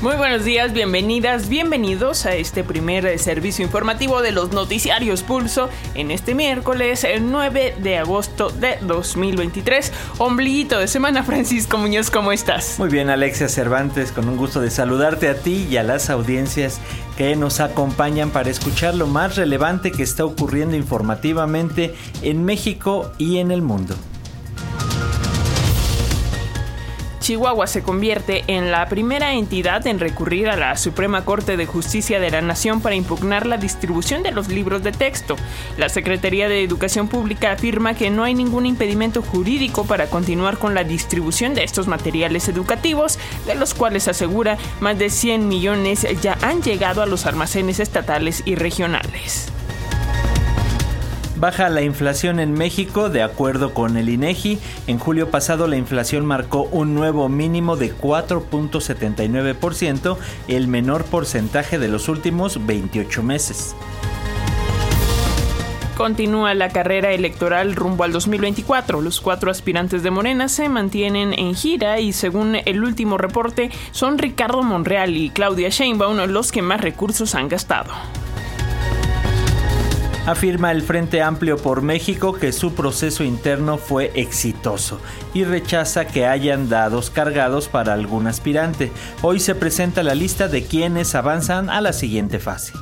Muy buenos días, bienvenidas, bienvenidos a este primer eh, servicio informativo de los noticiarios Pulso en este miércoles, el 9 de agosto de 2023. Ombliguito de semana, Francisco Muñoz, ¿cómo estás? Muy bien, Alexia Cervantes, con un gusto de saludarte a ti y a las audiencias que nos acompañan para escuchar lo más relevante que está ocurriendo informativamente en México y en el mundo. Chihuahua se convierte en la primera entidad en recurrir a la Suprema Corte de Justicia de la Nación para impugnar la distribución de los libros de texto. La Secretaría de Educación Pública afirma que no hay ningún impedimento jurídico para continuar con la distribución de estos materiales educativos, de los cuales asegura más de 100 millones ya han llegado a los almacenes estatales y regionales. Baja la inflación en México, de acuerdo con el INEGI. En julio pasado la inflación marcó un nuevo mínimo de 4.79%, el menor porcentaje de los últimos 28 meses. Continúa la carrera electoral rumbo al 2024. Los cuatro aspirantes de Morena se mantienen en gira y según el último reporte son Ricardo Monreal y Claudia Sheinbaum los que más recursos han gastado afirma el Frente Amplio por México que su proceso interno fue exitoso y rechaza que hayan dados cargados para algún aspirante. Hoy se presenta la lista de quienes avanzan a la siguiente fase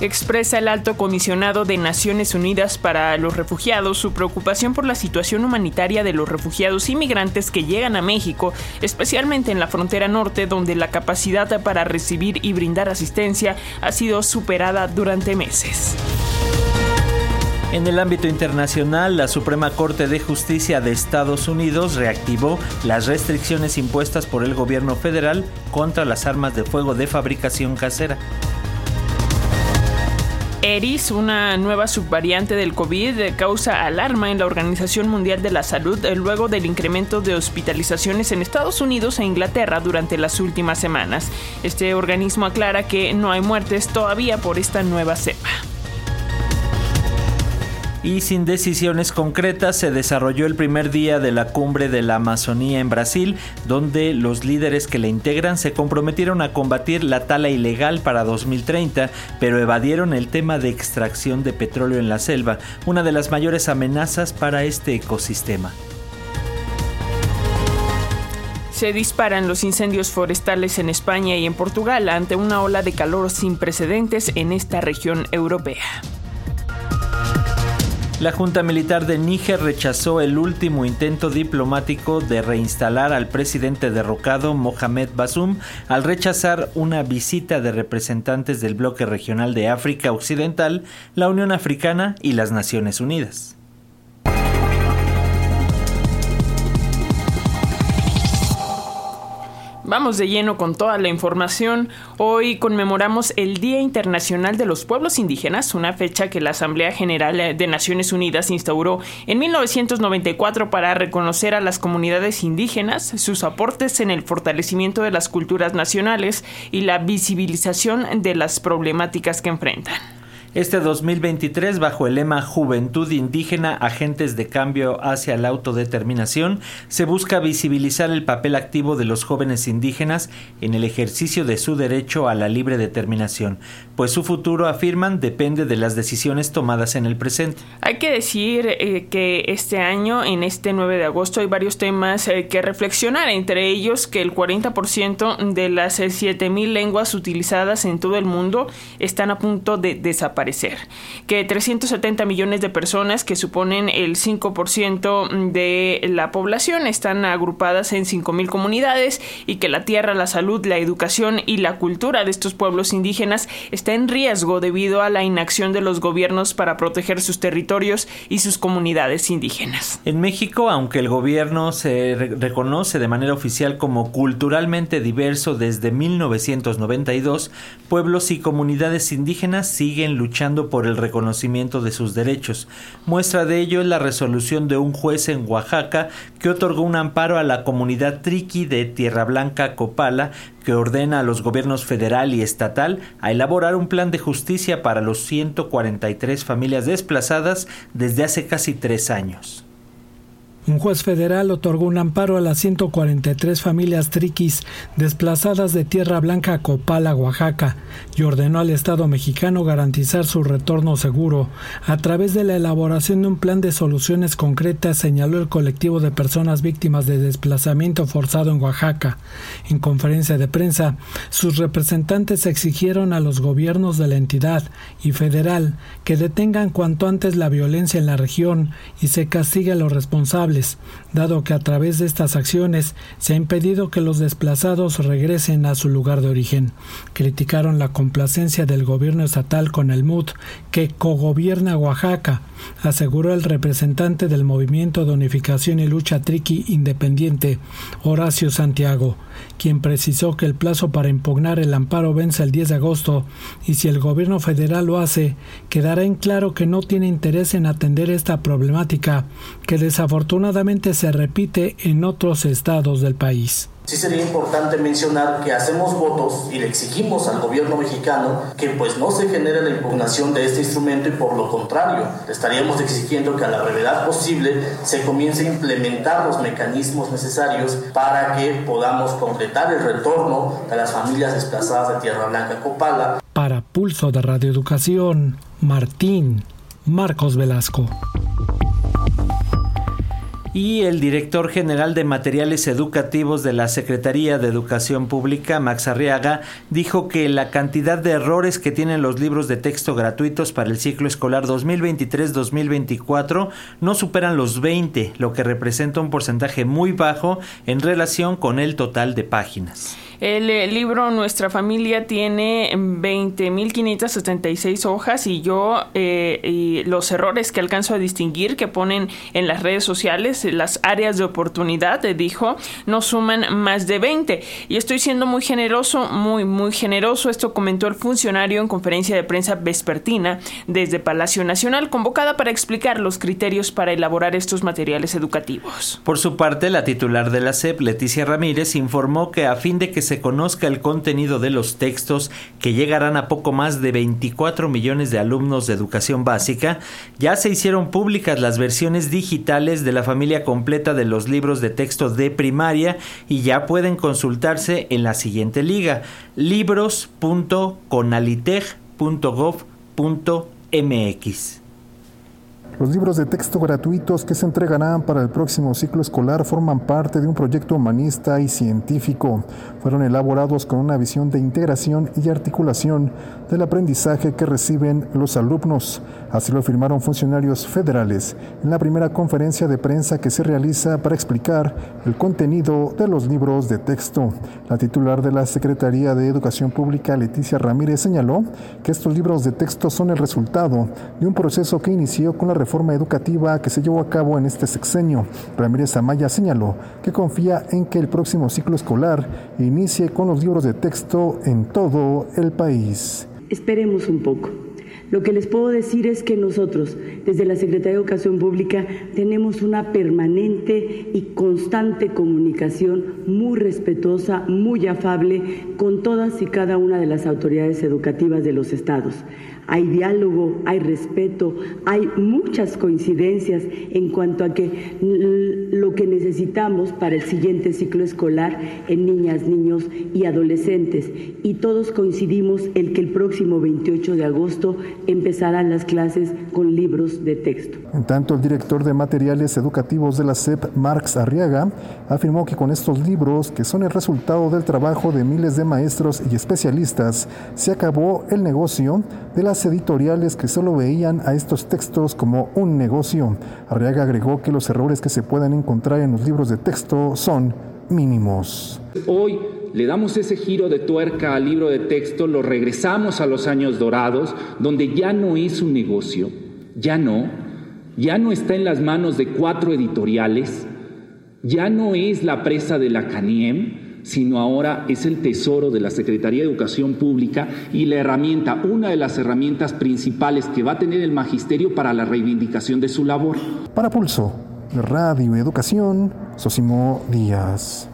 expresa el alto comisionado de Naciones Unidas para los Refugiados su preocupación por la situación humanitaria de los refugiados inmigrantes que llegan a México, especialmente en la frontera norte donde la capacidad para recibir y brindar asistencia ha sido superada durante meses. En el ámbito internacional, la Suprema Corte de Justicia de Estados Unidos reactivó las restricciones impuestas por el gobierno federal contra las armas de fuego de fabricación casera. Eris, una nueva subvariante del COVID, causa alarma en la Organización Mundial de la Salud eh, luego del incremento de hospitalizaciones en Estados Unidos e Inglaterra durante las últimas semanas. Este organismo aclara que no hay muertes todavía por esta nueva cepa y sin decisiones concretas se desarrolló el primer día de la cumbre de la Amazonía en Brasil, donde los líderes que la integran se comprometieron a combatir la tala ilegal para 2030, pero evadieron el tema de extracción de petróleo en la selva, una de las mayores amenazas para este ecosistema. Se disparan los incendios forestales en España y en Portugal ante una ola de calor sin precedentes en esta región europea. La Junta Militar de Níger rechazó el último intento diplomático de reinstalar al presidente derrocado Mohamed Basum al rechazar una visita de representantes del bloque regional de África Occidental, la Unión Africana y las Naciones Unidas. Vamos de lleno con toda la información. Hoy conmemoramos el Día Internacional de los Pueblos Indígenas, una fecha que la Asamblea General de Naciones Unidas instauró en 1994 para reconocer a las comunidades indígenas, sus aportes en el fortalecimiento de las culturas nacionales y la visibilización de las problemáticas que enfrentan. Este 2023, bajo el lema Juventud Indígena, Agentes de Cambio hacia la Autodeterminación, se busca visibilizar el papel activo de los jóvenes indígenas en el ejercicio de su derecho a la libre determinación, pues su futuro, afirman, depende de las decisiones tomadas en el presente. Hay que decir eh, que este año, en este 9 de agosto, hay varios temas eh, que reflexionar, entre ellos que el 40% de las 7.000 lenguas utilizadas en todo el mundo están a punto de desaparecer que 370 millones de personas, que suponen el 5% de la población, están agrupadas en 5.000 comunidades y que la tierra, la salud, la educación y la cultura de estos pueblos indígenas está en riesgo debido a la inacción de los gobiernos para proteger sus territorios y sus comunidades indígenas. En México, aunque el gobierno se reconoce de manera oficial como culturalmente diverso desde 1992, pueblos y comunidades indígenas siguen luchando luchando por el reconocimiento de sus derechos. Muestra de ello es la resolución de un juez en Oaxaca que otorgó un amparo a la comunidad triqui de Tierra Blanca Copala que ordena a los gobiernos federal y estatal a elaborar un plan de justicia para los 143 familias desplazadas desde hace casi tres años. Un juez federal otorgó un amparo a las 143 familias triquis desplazadas de Tierra Blanca a Copala, Oaxaca, y ordenó al Estado mexicano garantizar su retorno seguro a través de la elaboración de un plan de soluciones concretas, señaló el colectivo de personas víctimas de desplazamiento forzado en Oaxaca. En conferencia de prensa, sus representantes exigieron a los gobiernos de la entidad y federal que detengan cuanto antes la violencia en la región y se castigue a los responsables dado que a través de estas acciones se ha impedido que los desplazados regresen a su lugar de origen. Criticaron la complacencia del gobierno estatal con el MUD, que cogobierna Oaxaca, aseguró el representante del Movimiento de Unificación y Lucha Triqui Independiente, Horacio Santiago, quien precisó que el plazo para impugnar el amparo vence el 10 de agosto y si el gobierno federal lo hace, quedará en claro que no tiene interés en atender esta problemática que desafortunadamente se repite en otros estados del país. Sí sería importante mencionar que hacemos votos y le exigimos al gobierno mexicano que pues no se genere la impugnación de este instrumento y por lo contrario, estaríamos exigiendo que a la brevedad posible se comience a implementar los mecanismos necesarios para que podamos concretar el retorno de las familias desplazadas de Tierra Blanca Copala. Para Pulso de Radioeducación, Martín Marcos Velasco y el director general de materiales educativos de la Secretaría de Educación Pública, Max Arriaga, dijo que la cantidad de errores que tienen los libros de texto gratuitos para el ciclo escolar 2023-2024 no superan los 20, lo que representa un porcentaje muy bajo en relación con el total de páginas. El, eh, libro Nuestra familia tiene 20.576 hojas y yo eh, y los errores que alcanzo a distinguir que ponen en las redes sociales, las áreas de oportunidad, eh, dijo, no suman más de 20. Y estoy siendo muy generoso, muy, muy generoso. Esto comentó el funcionario en conferencia de prensa vespertina desde Palacio Nacional, convocada para explicar los criterios para elaborar estos materiales educativos. Por su parte, la titular de la SEP, Leticia Ramírez, informó que a fin de que se conozca el contenido de los textos que llegarán a poco más de 24 millones de alumnos de educación básica, ya se hicieron públicas las versiones digitales de la familia completa de los libros de texto de primaria y ya pueden consultarse en la siguiente liga libros.conalitech.gov.mx. Los libros de texto gratuitos que se entregarán para el próximo ciclo escolar forman parte de un proyecto humanista y científico. Fueron elaborados con una visión de integración y articulación del aprendizaje que reciben los alumnos. Así lo afirmaron funcionarios federales en la primera conferencia de prensa que se realiza para explicar el contenido de los libros de texto. La titular de la Secretaría de Educación Pública, Leticia Ramírez, señaló que estos libros de texto son el resultado de un proceso que inició con la reforma reforma educativa que se llevó a cabo en este sexenio. Ramírez Amaya señaló que confía en que el próximo ciclo escolar inicie con los libros de texto en todo el país. Esperemos un poco. Lo que les puedo decir es que nosotros, desde la Secretaría de Educación Pública, tenemos una permanente y constante comunicación muy respetuosa, muy afable con todas y cada una de las autoridades educativas de los estados hay diálogo, hay respeto, hay muchas coincidencias en cuanto a que lo que necesitamos para el siguiente ciclo escolar en niñas, niños y adolescentes. Y todos coincidimos en que el próximo 28 de agosto empezarán las clases con libros de texto. En tanto, el director de materiales educativos de la SEP, Marx Arriaga, afirmó que con estos libros, que son el resultado del trabajo de miles de maestros y especialistas, se acabó el negocio de las editoriales que solo veían a estos textos como un negocio. Arriaga agregó que los errores que se puedan encontrar en los libros de texto son mínimos. Hoy le damos ese giro de tuerca al libro de texto, lo regresamos a los años dorados, donde ya no es un negocio, ya no, ya no está en las manos de cuatro editoriales, ya no es la presa de la CANIEM, sino ahora es el tesoro de la Secretaría de Educación Pública y la herramienta, una de las herramientas principales que va a tener el magisterio para la reivindicación de su labor. Para Pulso, Radio Educación, Sosimo Díaz.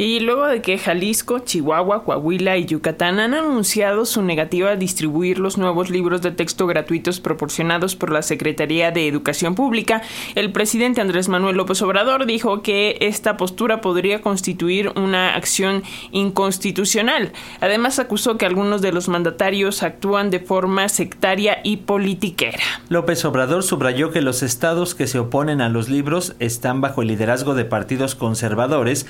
Y luego de que Jalisco, Chihuahua, Coahuila y Yucatán han anunciado su negativa a distribuir los nuevos libros de texto gratuitos proporcionados por la Secretaría de Educación Pública, el presidente Andrés Manuel López Obrador dijo que esta postura podría constituir una acción inconstitucional. Además acusó que algunos de los mandatarios actúan de forma sectaria y politiquera. López Obrador subrayó que los estados que se oponen a los libros están bajo el liderazgo de partidos conservadores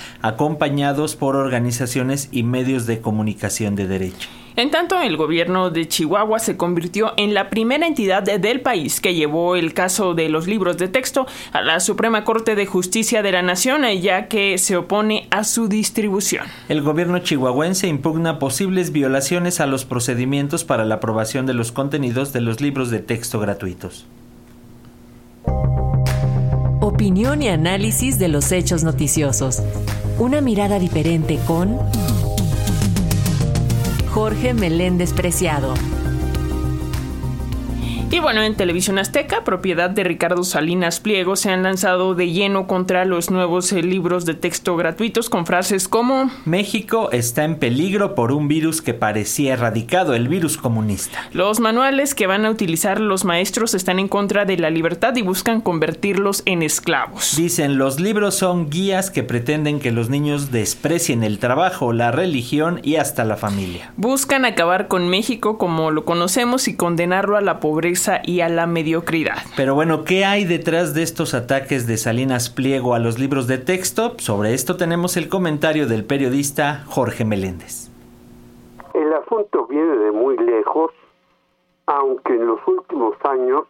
acompañados por organizaciones y medios de comunicación de derecho. En tanto, el gobierno de Chihuahua se convirtió en la primera entidad del país que llevó el caso de los libros de texto a la Suprema Corte de Justicia de la Nación, ya que se opone a su distribución. El gobierno chihuahuense impugna posibles violaciones a los procedimientos para la aprobación de los contenidos de los libros de texto gratuitos. Opinión y análisis de los hechos noticiosos. Una mirada diferente con Jorge Meléndez Preciado. Y bueno, en Televisión Azteca, propiedad de Ricardo Salinas Pliego, se han lanzado de lleno contra los nuevos eh, libros de texto gratuitos con frases como México está en peligro por un virus que parecía erradicado, el virus comunista. Los manuales que van a utilizar los maestros están en contra de la libertad y buscan convertirlos en esclavos. Dicen, los libros son guías que pretenden que los niños desprecien el trabajo, la religión y hasta la familia. Buscan acabar con México como lo conocemos y condenarlo a la pobreza y a la mediocridad. Pero bueno, ¿qué hay detrás de estos ataques de Salinas Pliego a los libros de texto? Sobre esto tenemos el comentario del periodista Jorge Meléndez. El asunto viene de muy lejos, aunque en los últimos años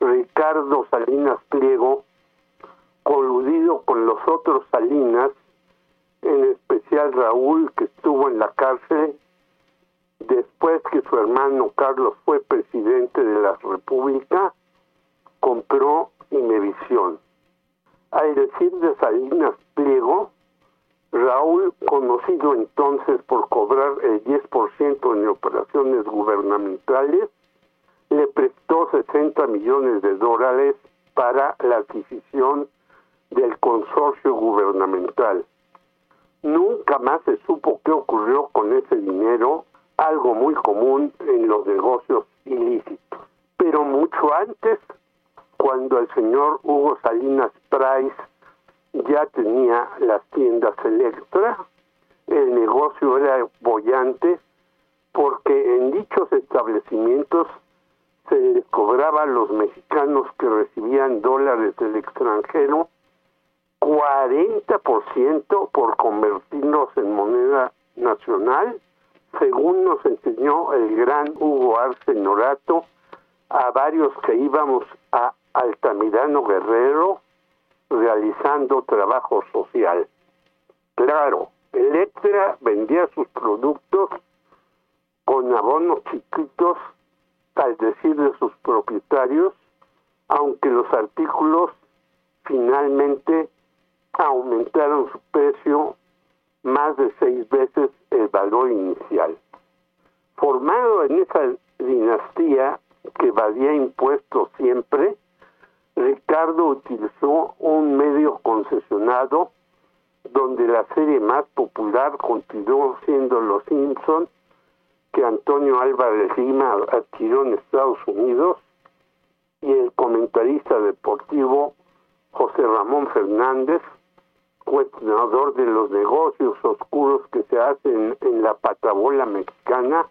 Ricardo Salinas Pliego, coludido con los otros Salinas, en especial Raúl, que estuvo en la cárcel, después que su hermano Carlos fue presidente de la República, compró Imevisión. Al decir de Salinas Pliego, Raúl, conocido entonces por cobrar el 10% en operaciones gubernamentales, le prestó 60 millones de dólares para la adquisición del consorcio gubernamental. Nunca más se supo qué ocurrió con ese dinero algo muy común en los negocios ilícitos. Pero mucho antes, cuando el señor Hugo Salinas Price ya tenía las tiendas Electra, el negocio era bollante porque en dichos establecimientos se les cobraba a los mexicanos que recibían dólares del extranjero 40% por convertirlos en moneda nacional según nos enseñó el gran Hugo Arce Norato, a varios que íbamos a Altamirano Guerrero realizando trabajo social. Claro, Electra vendía sus productos con abonos chiquitos, al decir de sus propietarios, aunque los artículos finalmente aumentaron su precio más de seis veces el valor inicial. Formado en esa dinastía que evadía impuestos siempre, Ricardo utilizó un medio concesionado donde la serie más popular continuó siendo Los Simpson, que Antonio Álvarez Lima adquirió en Estados Unidos, y el comentarista deportivo José Ramón Fernández, cuestionador de los negocios oscuros que se hacen en la patabola mexicana,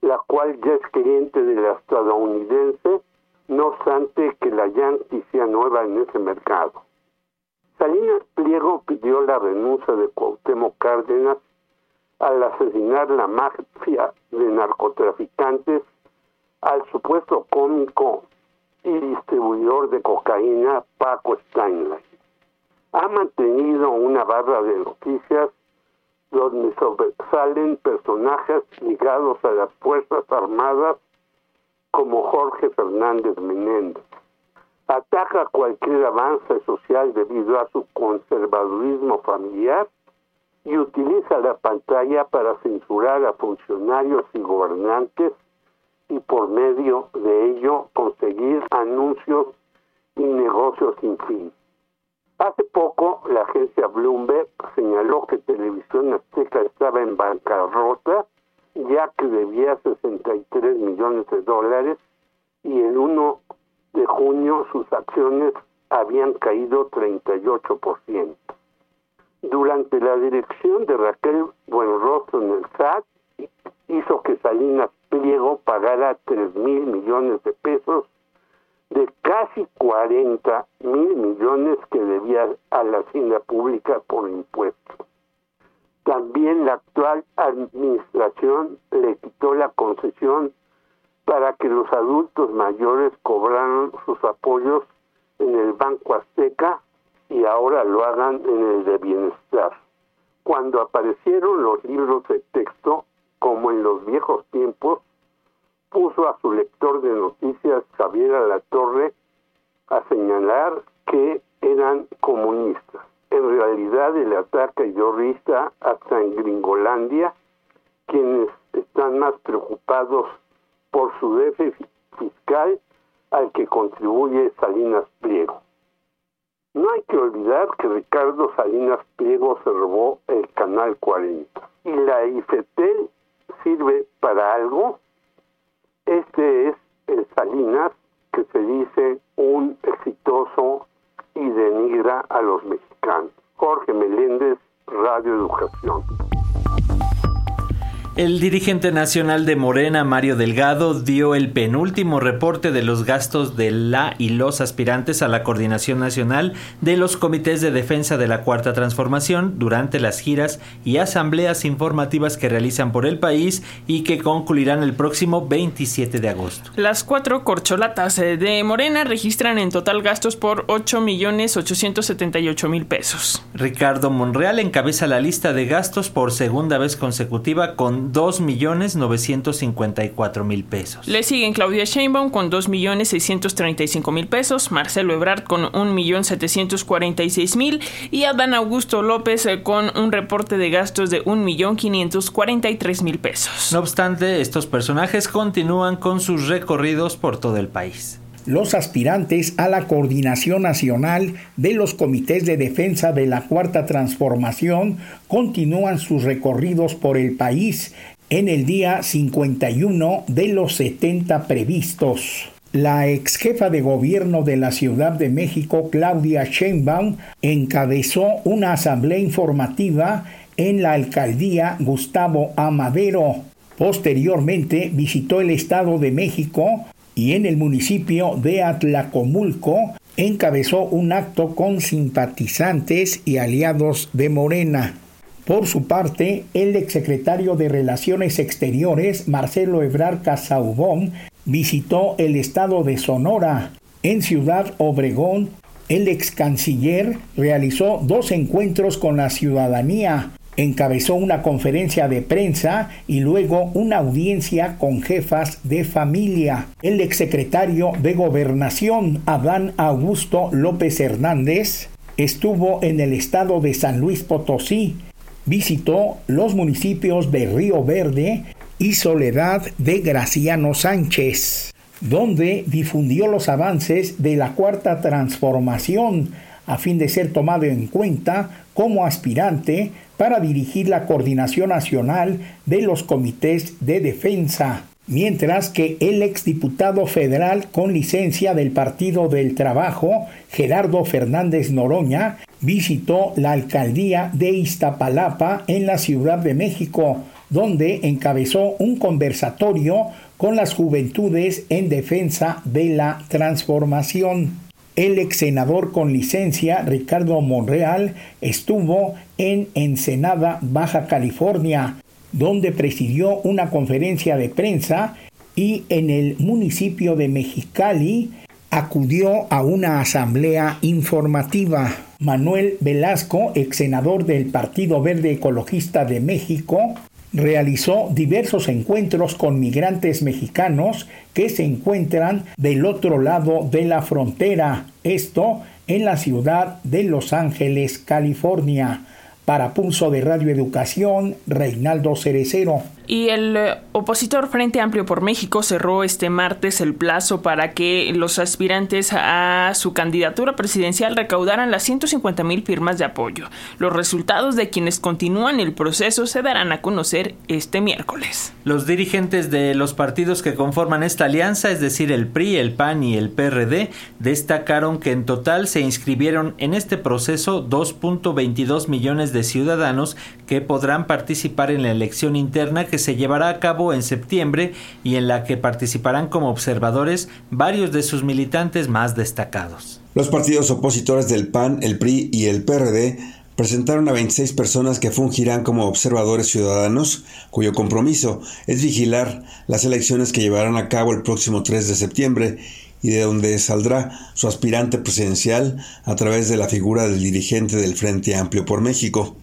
la cual ya es cliente de la estadounidense, no obstante que la Yankee sea nueva en ese mercado. Salinas Pliego pidió la renuncia de Cuauhtémoc Cárdenas al asesinar la mafia de narcotraficantes al supuesto cómico y distribuidor de cocaína Paco Steinlein. Ha mantenido una barra de noticias donde sobresalen personajes ligados a las Fuerzas Armadas como Jorge Fernández Menéndez. Ataca cualquier avance social debido a su conservadurismo familiar y utiliza la pantalla para censurar a funcionarios y gobernantes y por medio de ello conseguir anuncios y negocios sin fin. Hace poco la agencia Bloomberg señaló que Televisión Azteca estaba en bancarrota ya que debía 63 millones de dólares y el 1 de junio sus acciones habían caído 38%. Durante la dirección de Raquel Buenrostro en el SAT, hizo que Salinas Pliego pagara 3 mil millones de pesos de casi 40 mil millones que debía a la hacienda pública por impuestos. También la actual administración le quitó la concesión para que los adultos mayores cobraran sus apoyos en el Banco Azteca y ahora lo hagan en el de bienestar. Cuando aparecieron los libros de texto, como en los viejos tiempos, puso a su lector de noticias Javier Alatorre a señalar que eran comunistas. En realidad el ataque terrorista hasta en Gringolandia, quienes están más preocupados por su déficit fiscal al que contribuye Salinas Pliego. No hay que olvidar que Ricardo Salinas Pliego se robó el Canal 40 y la IFETEL sirve para algo. Este es el Salinas que se dice un exitoso y denigra a los mexicanos. Jorge Meléndez, Radio Educación. El dirigente nacional de Morena, Mario Delgado, dio el penúltimo reporte de los gastos de la y los aspirantes a la coordinación nacional de los comités de defensa de la Cuarta Transformación durante las giras y asambleas informativas que realizan por el país y que concluirán el próximo 27 de agosto. Las cuatro corcholatas eh, de Morena registran en total gastos por 8 millones 878 mil pesos. Ricardo Monreal encabeza la lista de gastos por segunda vez consecutiva con 2.954.000 pesos. Le siguen Claudia Sheinbaum con 2.635.000 pesos, Marcelo Ebrard con 1.746.000 y Adán Augusto López eh, con un reporte de gastos de 1.543.000 pesos. No obstante, estos personajes continúan con sus recorridos por todo el país los aspirantes a la coordinación nacional de los comités de defensa de la Cuarta Transformación continúan sus recorridos por el país en el día 51 de los 70 previstos. La ex jefa de gobierno de la Ciudad de México, Claudia Sheinbaum, encabezó una asamblea informativa en la alcaldía Gustavo Amadero. Posteriormente visitó el Estado de México y en el municipio de Atlacomulco encabezó un acto con simpatizantes y aliados de Morena. Por su parte, el exsecretario de Relaciones Exteriores, Marcelo Ebrard Casaubón, visitó el estado de Sonora. En Ciudad Obregón, el ex canciller realizó dos encuentros con la ciudadanía encabezó una conferencia de prensa y luego una audiencia con jefas de familia. El exsecretario de Gobernación, Adán Augusto López Hernández, estuvo en el estado de San Luis Potosí, visitó los municipios de Río Verde y Soledad de Graciano Sánchez, donde difundió los avances de la cuarta transformación a fin de ser tomado en cuenta como aspirante para dirigir la coordinación nacional de los comités de defensa, mientras que el exdiputado federal con licencia del Partido del Trabajo, Gerardo Fernández Noroña, visitó la alcaldía de Iztapalapa en la Ciudad de México, donde encabezó un conversatorio con las juventudes en defensa de la transformación. El ex senador con licencia, Ricardo Monreal, estuvo en Ensenada, Baja California, donde presidió una conferencia de prensa y en el municipio de Mexicali acudió a una asamblea informativa. Manuel Velasco, ex senador del Partido Verde Ecologista de México, realizó diversos encuentros con migrantes mexicanos que se encuentran del otro lado de la frontera, esto en la ciudad de Los Ángeles, California. Para Pulso de Radio Educación, Reinaldo Cerecero. Y el eh, opositor Frente Amplio por México cerró este martes el plazo para que los aspirantes a su candidatura presidencial recaudaran las 150 mil firmas de apoyo. Los resultados de quienes continúan el proceso se darán a conocer este miércoles. Los dirigentes de los partidos que conforman esta alianza, es decir, el PRI, el PAN y el PRD, destacaron que en total se inscribieron en este proceso 2.22 millones de ciudadanos que podrán participar en la elección interna que se llevará a cabo en septiembre y en la que participarán como observadores varios de sus militantes más destacados. Los partidos opositores del PAN, el PRI y el PRD presentaron a 26 personas que fungirán como observadores ciudadanos, cuyo compromiso es vigilar las elecciones que llevarán a cabo el próximo 3 de septiembre y de donde saldrá su aspirante presidencial a través de la figura del dirigente del Frente Amplio por México.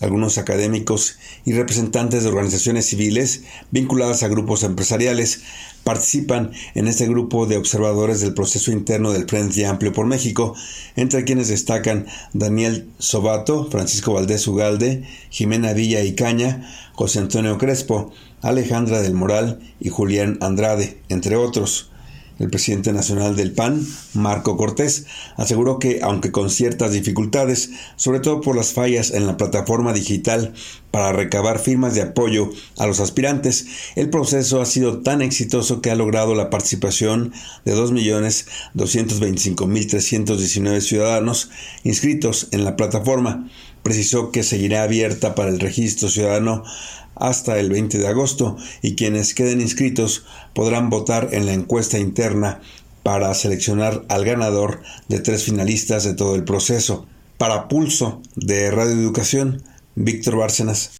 Algunos académicos y representantes de organizaciones civiles vinculadas a grupos empresariales participan en este grupo de observadores del proceso interno del Frente Amplio por México, entre quienes destacan Daniel Sobato, Francisco Valdés Ugalde, Jimena Villa y Caña, José Antonio Crespo, Alejandra del Moral y Julián Andrade, entre otros. El presidente nacional del PAN, Marco Cortés, aseguró que, aunque con ciertas dificultades, sobre todo por las fallas en la plataforma digital para recabar firmas de apoyo a los aspirantes, el proceso ha sido tan exitoso que ha logrado la participación de 2.225.319 ciudadanos inscritos en la plataforma. Precisó que seguirá abierta para el registro ciudadano hasta el 20 de agosto y quienes queden inscritos podrán votar en la encuesta interna para seleccionar al ganador de tres finalistas de todo el proceso. Para Pulso de Radio Educación, Víctor Bárcenas.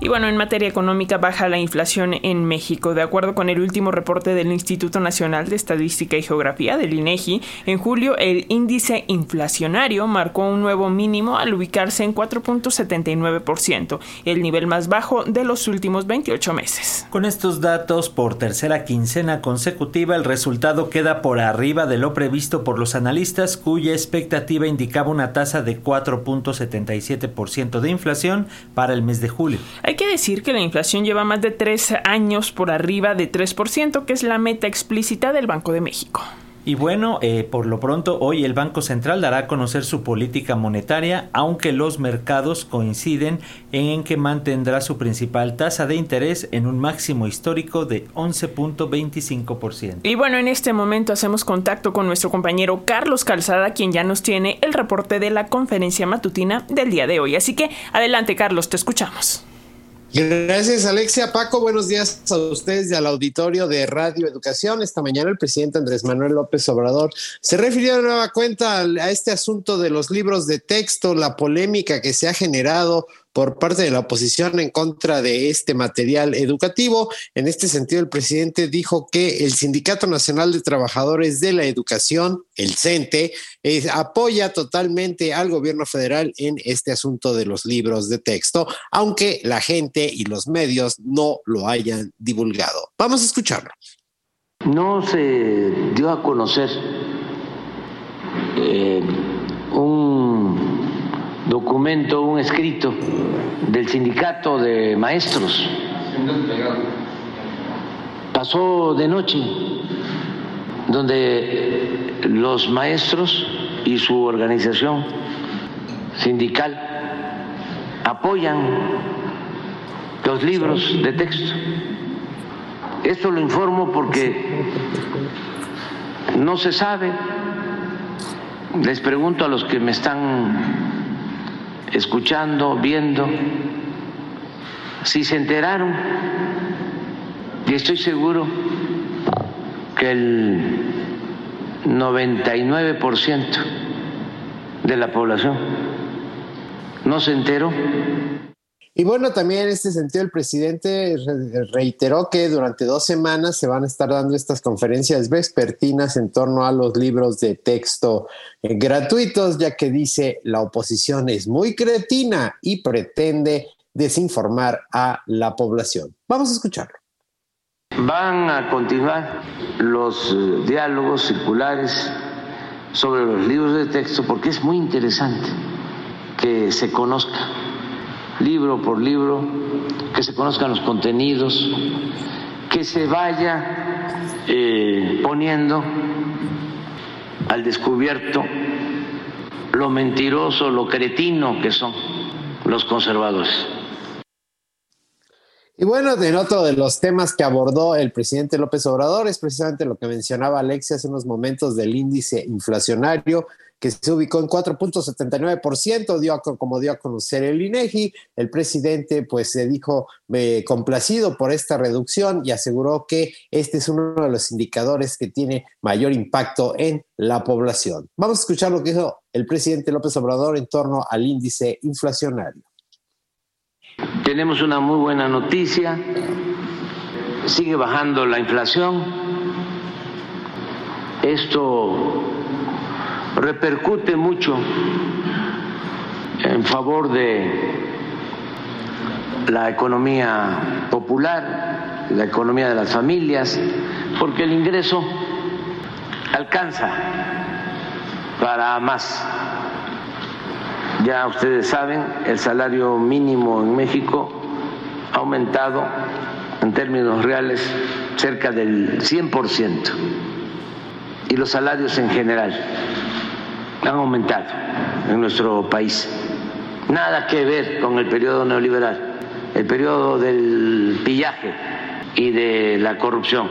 Y bueno, en materia económica baja la inflación en México. De acuerdo con el último reporte del Instituto Nacional de Estadística y Geografía, del INEGI, en julio el índice inflacionario marcó un nuevo mínimo al ubicarse en 4.79%, el nivel más bajo de los últimos 28 meses. Con estos datos, por tercera quincena consecutiva, el resultado queda por arriba de lo previsto por los analistas, cuya expectativa indicaba una tasa de 4.77% de inflación para el mes de julio. Hay que decir que la inflación lleva más de tres años por arriba de 3%, que es la meta explícita del Banco de México. Y bueno, eh, por lo pronto hoy el Banco Central dará a conocer su política monetaria, aunque los mercados coinciden en que mantendrá su principal tasa de interés en un máximo histórico de 11.25%. Y bueno, en este momento hacemos contacto con nuestro compañero Carlos Calzada, quien ya nos tiene el reporte de la conferencia matutina del día de hoy. Así que adelante Carlos, te escuchamos. Gracias, Alexia. Paco, buenos días a ustedes y al auditorio de Radio Educación. Esta mañana el presidente Andrés Manuel López Obrador se refirió de nueva cuenta a este asunto de los libros de texto, la polémica que se ha generado por parte de la oposición en contra de este material educativo. En este sentido, el presidente dijo que el Sindicato Nacional de Trabajadores de la Educación, el CENTE, apoya totalmente al gobierno federal en este asunto de los libros de texto, aunque la gente y los medios no lo hayan divulgado. Vamos a escucharlo. No se dio a conocer eh, un documento, un escrito del sindicato de maestros. Pasó de noche, donde los maestros y su organización sindical apoyan los libros de texto. Esto lo informo porque no se sabe. Les pregunto a los que me están escuchando, viendo, si se enteraron, y estoy seguro que el 99% de la población no se enteró. Y bueno, también en este sentido el presidente reiteró que durante dos semanas se van a estar dando estas conferencias vespertinas en torno a los libros de texto eh, gratuitos, ya que dice la oposición es muy cretina y pretende desinformar a la población. Vamos a escucharlo. Van a continuar los eh, diálogos circulares sobre los libros de texto porque es muy interesante que se conozca libro por libro, que se conozcan los contenidos, que se vaya eh, poniendo al descubierto lo mentiroso, lo cretino que son los conservadores. Y bueno, en otro de los temas que abordó el presidente López Obrador es precisamente lo que mencionaba Alexia hace unos momentos del índice inflacionario que se ubicó en 4.79%, dio como dio a conocer el INEGI. El presidente pues se dijo eh, complacido por esta reducción y aseguró que este es uno de los indicadores que tiene mayor impacto en la población. Vamos a escuchar lo que dijo el presidente López Obrador en torno al índice inflacionario. Tenemos una muy buena noticia, sigue bajando la inflación. Esto repercute mucho en favor de la economía popular, la economía de las familias, porque el ingreso alcanza para más. Ya ustedes saben, el salario mínimo en México ha aumentado en términos reales cerca del 100% y los salarios en general han aumentado en nuestro país. Nada que ver con el periodo neoliberal, el periodo del pillaje y de la corrupción.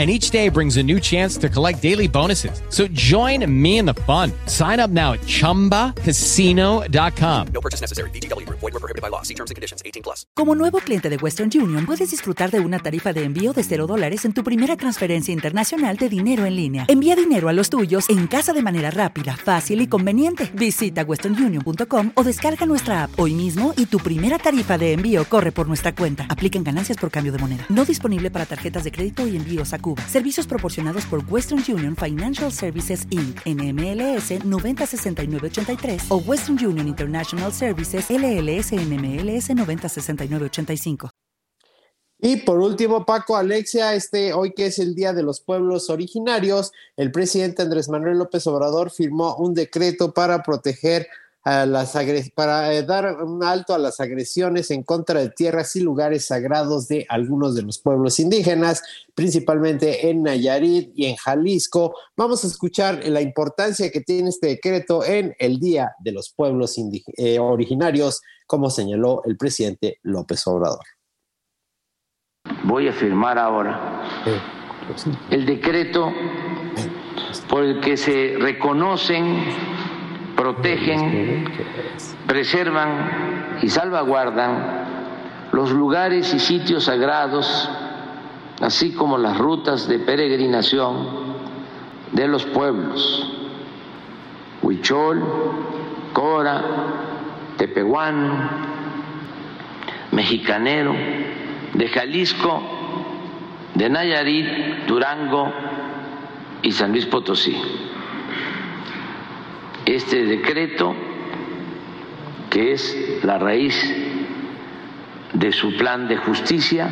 and each day brings a new chance to collect daily bonuses. So join me in the fun. Sign up now at ChumbaCasino.com. No purchase necessary. BGW. Void were prohibited by law. See terms and conditions. 18 plus. Como nuevo cliente de Western Union, puedes disfrutar de una tarifa de envío de 0 dólares en tu primera transferencia internacional de dinero en línea. Envía dinero a los tuyos en casa de manera rápida, fácil y conveniente. Visita westernunion.com o descarga nuestra app hoy mismo y tu primera tarifa de envío corre por nuestra cuenta. Aplican ganancias por cambio de moneda. No disponible para tarjetas de crédito y envíos a Cuba. Servicios proporcionados por Western Union Financial Services Inc. NMLS 906983 o Western Union International Services LLS NMLS 906985. Y por último, Paco, Alexia, este hoy que es el Día de los Pueblos Originarios, el presidente Andrés Manuel López Obrador firmó un decreto para proteger las para eh, dar un alto a las agresiones en contra de tierras y lugares sagrados de algunos de los pueblos indígenas, principalmente en Nayarit y en Jalisco. Vamos a escuchar la importancia que tiene este decreto en el Día de los Pueblos eh, Originarios, como señaló el presidente López Obrador. Voy a firmar ahora el decreto por el que se reconocen, protegen, preservan y salvaguardan los lugares y sitios sagrados, así como las rutas de peregrinación de los pueblos, Huichol, Cora, Tepehuano, Mexicanero, de Jalisco, de Nayarit, Durango y San Luis Potosí. Este decreto, que es la raíz de su plan de justicia,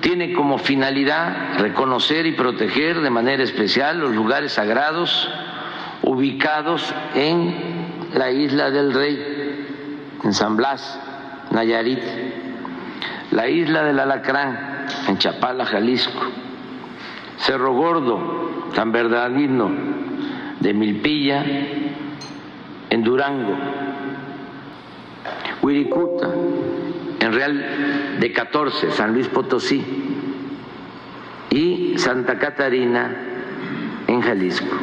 tiene como finalidad reconocer y proteger de manera especial los lugares sagrados ubicados en la isla del Rey, en San Blas, Nayarit, la isla del Alacrán, en Chapala, Jalisco, Cerro Gordo, San Bernardino de Milpilla, en Durango, Huiricuta, en Real de 14, San Luis Potosí, y Santa Catarina, en Jalisco.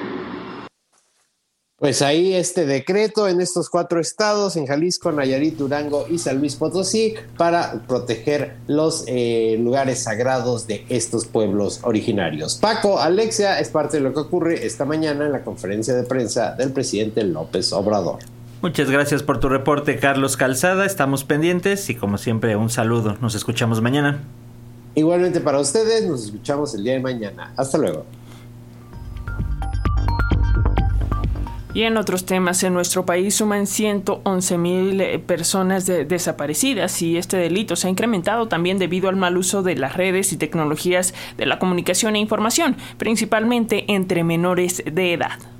Pues ahí este decreto en estos cuatro estados, en Jalisco, Nayarit, Durango y San Luis Potosí, para proteger los eh, lugares sagrados de estos pueblos originarios. Paco, Alexia, es parte de lo que ocurre esta mañana en la conferencia de prensa del presidente López Obrador. Muchas gracias por tu reporte, Carlos Calzada. Estamos pendientes y como siempre, un saludo. Nos escuchamos mañana. Igualmente para ustedes, nos escuchamos el día de mañana. Hasta luego. Y en otros temas, en nuestro país suman 111 mil eh, personas desaparecidas y este delito se ha incrementado también debido al mal uso de las redes y tecnologías de la comunicación e información, principalmente entre menores de edad.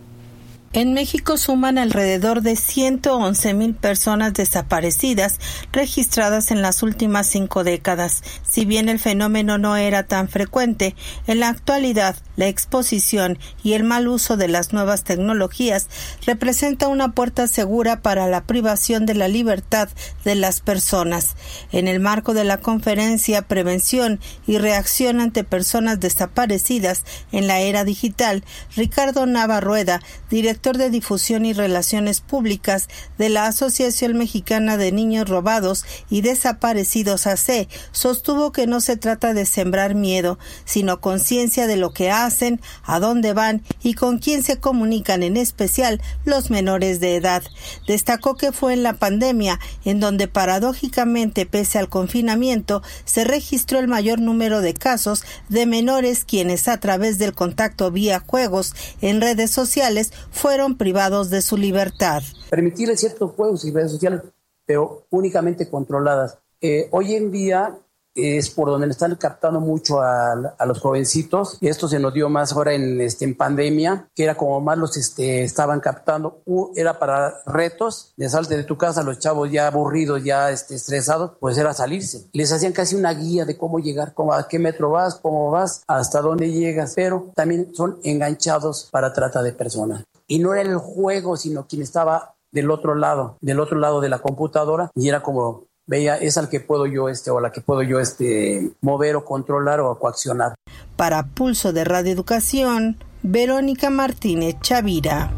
En México suman alrededor de 111 mil personas desaparecidas registradas en las últimas cinco décadas. Si bien el fenómeno no era tan frecuente, en la actualidad la exposición y el mal uso de las nuevas tecnologías representa una puerta segura para la privación de la libertad de las personas. En el marco de la conferencia Prevención y Reacción ante Personas Desaparecidas en la Era Digital, Ricardo Navarrueda, director de Difusión y Relaciones Públicas de la Asociación Mexicana de Niños Robados y Desaparecidos AC, sostuvo que no se trata de sembrar miedo, sino conciencia de lo que hacen, a dónde van y con quién se comunican, en especial los menores de edad. Destacó que fue en la pandemia en donde paradójicamente, pese al confinamiento, se registró el mayor número de casos de menores quienes a través del contacto vía juegos en redes sociales fueron privados de su libertad. Permitirles ciertos juegos y redes sociales, pero únicamente controladas. Eh, hoy en día es por donde le están captando mucho a, los jovencitos y esto se nos dio más ahora en, este, en pandemia, que era como más los este, estaban captando, era para retos de salte de tu casa, los chavos ya aburridos, ya este, estresados, pues era salirse. Les hacían casi una guía de cómo llegar, cómo, a qué metro vas, cómo vas, hasta dónde llegas, pero también son enganchados para trata de personas. Y no era el juego, sino quien estaba del otro lado, del otro lado de la computadora y era como veía es al que puedo yo este o la que puedo yo este mover o controlar o coaccionar. Para Pulso de Radio Educación, Verónica Martínez Chavira.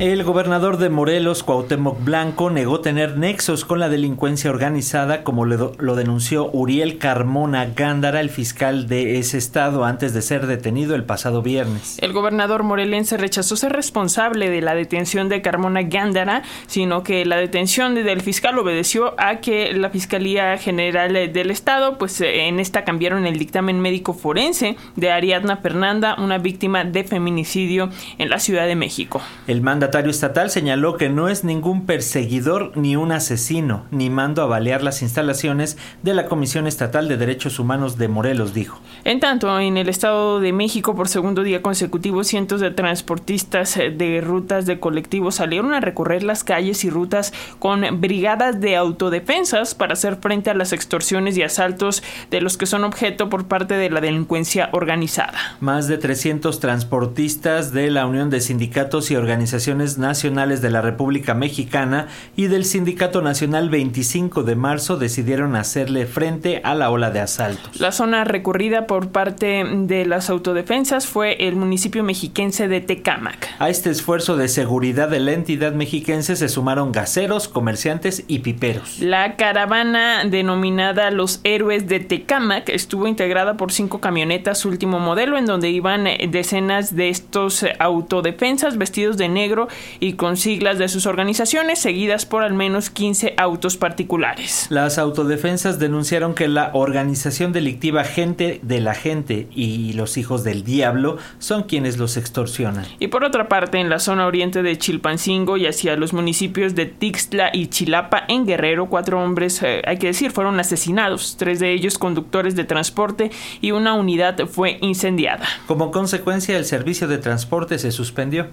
El gobernador de Morelos, Cuauhtémoc Blanco, negó tener nexos con la delincuencia organizada, como lo denunció Uriel Carmona Gándara, el fiscal de ese estado, antes de ser detenido el pasado viernes. El gobernador morelense rechazó ser responsable de la detención de Carmona Gándara, sino que la detención del fiscal obedeció a que la Fiscalía General del Estado, pues en esta cambiaron el dictamen médico forense de Ariadna Fernanda, una víctima de feminicidio en la Ciudad de México. El mandatario estatal señaló que no es ningún perseguidor ni un asesino, ni mando a balear las instalaciones de la Comisión Estatal de Derechos Humanos de Morelos, dijo. En tanto, en el Estado de México, por segundo día consecutivo, cientos de transportistas de rutas de colectivos salieron a recorrer las calles y rutas con brigadas de autodefensas para hacer frente a las extorsiones y asaltos de los que son objeto por parte de la delincuencia organizada. Más de 300 transportistas de la Unión de Sindicatos y Organizaciones Nacionales de la República Mexicana y del Sindicato Nacional 25 de marzo decidieron hacerle frente a la ola de asaltos. La zona recurrida por parte de las autodefensas fue el municipio mexiquense de Tecámac. A este esfuerzo de seguridad de la entidad mexiquense se sumaron gaseros, comerciantes y piperos. La caravana denominada Los Héroes de Tecámac estuvo integrada por cinco camionetas último modelo en donde iban decenas de estos autodefensas vestidos de negro y con siglas de sus organizaciones seguidas por al menos 15 autos particulares. Las autodefensas denunciaron que la organización delictiva Gente de la Gente y los hijos del diablo son quienes los extorsionan. Y por otra parte, en la zona oriente de Chilpancingo y hacia los municipios de Tixtla y Chilapa en Guerrero, cuatro hombres, eh, hay que decir, fueron asesinados, tres de ellos conductores de transporte y una unidad fue incendiada. Como consecuencia, el servicio de transporte se suspendió.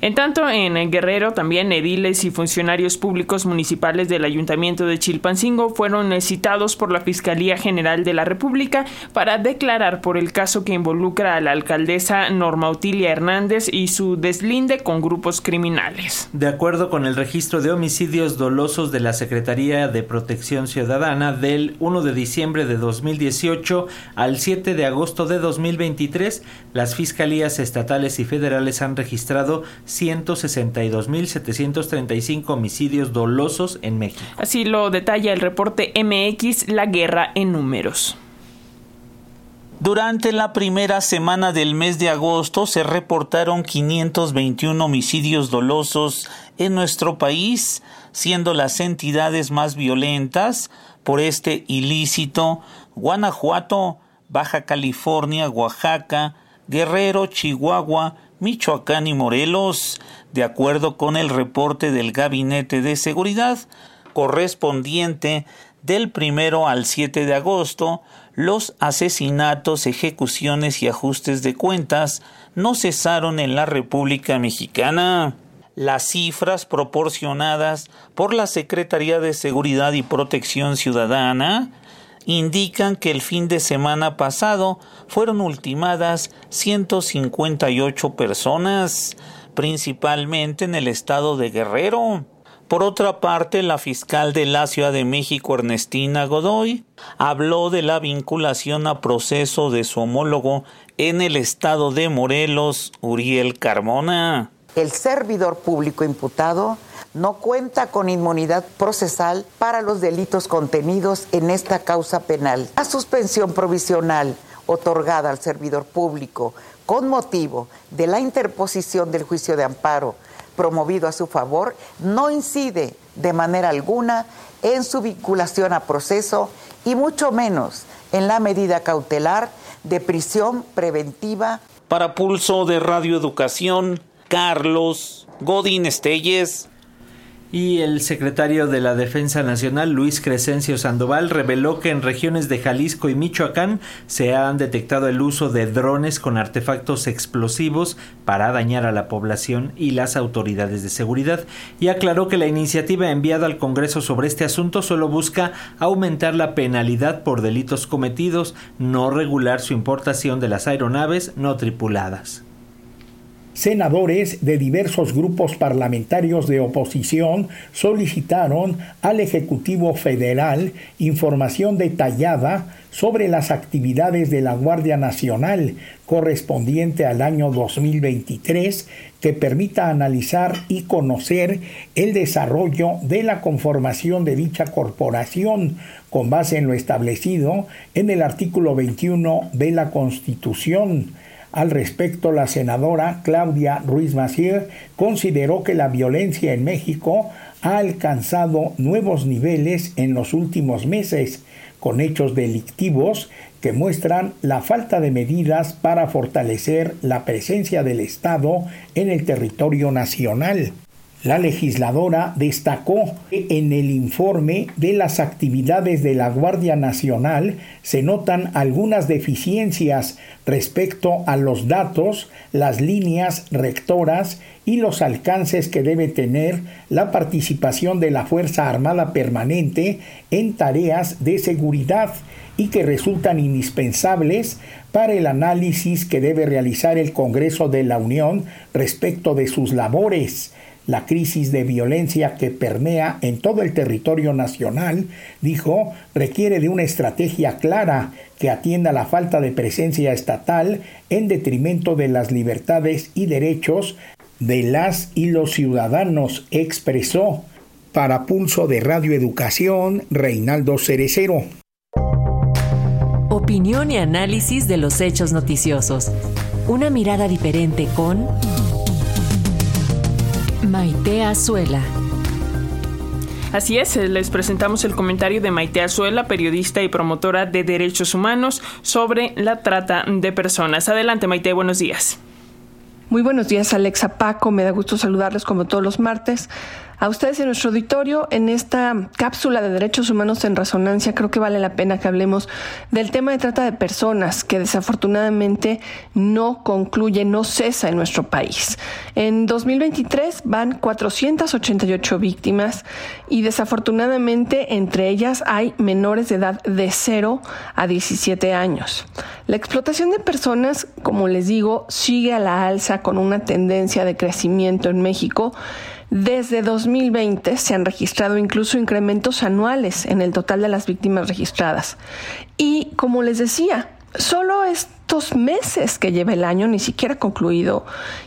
En tanto, en Guerrero también ediles y funcionarios públicos municipales del Ayuntamiento de Chilpancingo fueron citados por la Fiscalía General de la República para declarar por el caso que involucra a la alcaldesa Norma Utilia Hernández y su deslinde con grupos criminales. De acuerdo con el registro de homicidios dolosos de la Secretaría de Protección Ciudadana del 1 de diciembre de 2018 al 7 de agosto de 2023, las fiscalías estatales y federales han registrado 162.735 homicidios dolosos en México. Así lo detalla el reporte MX La Guerra en Números. Durante la primera semana del mes de agosto se reportaron 521 homicidios dolosos en nuestro país, siendo las entidades más violentas por este ilícito Guanajuato, Baja California, Oaxaca, Guerrero, Chihuahua, Michoacán y Morelos, de acuerdo con el reporte del Gabinete de Seguridad correspondiente del primero al 7 de agosto, los asesinatos, ejecuciones y ajustes de cuentas no cesaron en la República Mexicana. Las cifras proporcionadas por la Secretaría de Seguridad y Protección Ciudadana indican que el fin de semana pasado fueron ultimadas 158 personas, principalmente en el estado de Guerrero. Por otra parte, la fiscal de la Ciudad de México, Ernestina Godoy, habló de la vinculación a proceso de su homólogo en el estado de Morelos, Uriel Carmona. El servidor público imputado no cuenta con inmunidad procesal para los delitos contenidos en esta causa penal. La suspensión provisional otorgada al servidor público con motivo de la interposición del juicio de amparo promovido a su favor no incide de manera alguna en su vinculación a proceso y mucho menos en la medida cautelar de prisión preventiva. Para Pulso de Radioeducación, Carlos Godín Estelles. Y el secretario de la Defensa Nacional, Luis Crescencio Sandoval, reveló que en regiones de Jalisco y Michoacán se han detectado el uso de drones con artefactos explosivos para dañar a la población y las autoridades de seguridad. Y aclaró que la iniciativa enviada al Congreso sobre este asunto solo busca aumentar la penalidad por delitos cometidos, no regular su importación de las aeronaves no tripuladas senadores de diversos grupos parlamentarios de oposición solicitaron al Ejecutivo Federal información detallada sobre las actividades de la Guardia Nacional correspondiente al año 2023 que permita analizar y conocer el desarrollo de la conformación de dicha corporación con base en lo establecido en el artículo 21 de la Constitución al respecto, la senadora Claudia Ruiz Massieu consideró que la violencia en México ha alcanzado nuevos niveles en los últimos meses, con hechos delictivos que muestran la falta de medidas para fortalecer la presencia del Estado en el territorio nacional. La legisladora destacó que en el informe de las actividades de la Guardia Nacional se notan algunas deficiencias respecto a los datos, las líneas rectoras y los alcances que debe tener la participación de la Fuerza Armada Permanente en tareas de seguridad y que resultan indispensables para el análisis que debe realizar el Congreso de la Unión respecto de sus labores la crisis de violencia que permea en todo el territorio nacional, dijo, requiere de una estrategia clara que atienda la falta de presencia estatal en detrimento de las libertades y derechos de las y los ciudadanos, expresó. Para Pulso de Radio Educación, Reinaldo Cerecero. Opinión y análisis de los hechos noticiosos. Una mirada diferente con... Maite Azuela. Así es, les presentamos el comentario de Maite Azuela, periodista y promotora de derechos humanos, sobre la trata de personas. Adelante, Maite, buenos días. Muy buenos días, Alexa Paco. Me da gusto saludarles como todos los martes a ustedes en nuestro auditorio. En esta cápsula de derechos humanos en resonancia, creo que vale la pena que hablemos del tema de trata de personas, que desafortunadamente no concluye, no cesa en nuestro país. En 2023 van 488 víctimas y desafortunadamente entre ellas hay menores de edad de 0 a 17 años. La explotación de personas, como les digo, sigue a la alza con una tendencia de crecimiento en México desde 2020 se han registrado incluso incrementos anuales en el total de las víctimas registradas. Y como les decía, solo estos meses que lleva el año, ni siquiera concluido,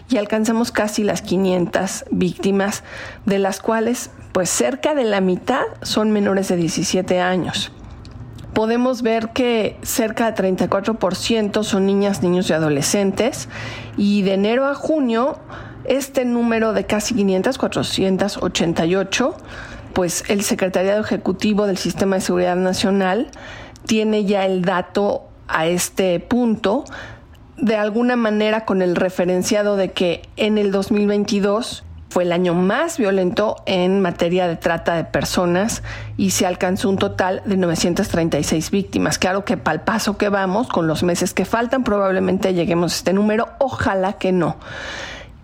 y alcanzamos casi las 500 víctimas, de las cuales pues cerca de la mitad son menores de 17 años. Podemos ver que cerca de 34% son niñas, niños y adolescentes, y de enero a junio este número de casi 500, 488, pues el Secretariado Ejecutivo del Sistema de Seguridad Nacional tiene ya el dato a este punto, de alguna manera con el referenciado de que en el 2022 fue el año más violento en materia de trata de personas y se alcanzó un total de 936 víctimas. Claro que para el paso que vamos, con los meses que faltan, probablemente lleguemos a este número, ojalá que no.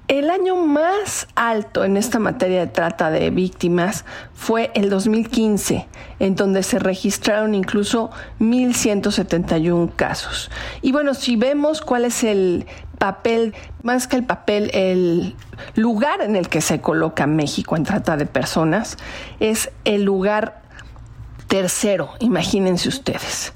El año más alto en esta materia de trata de víctimas fue el 2015, en donde se registraron incluso 1.171 casos. Y bueno, si vemos cuál es el papel, más que el papel, el lugar en el que se coloca México en trata de personas, es el lugar tercero, imagínense ustedes.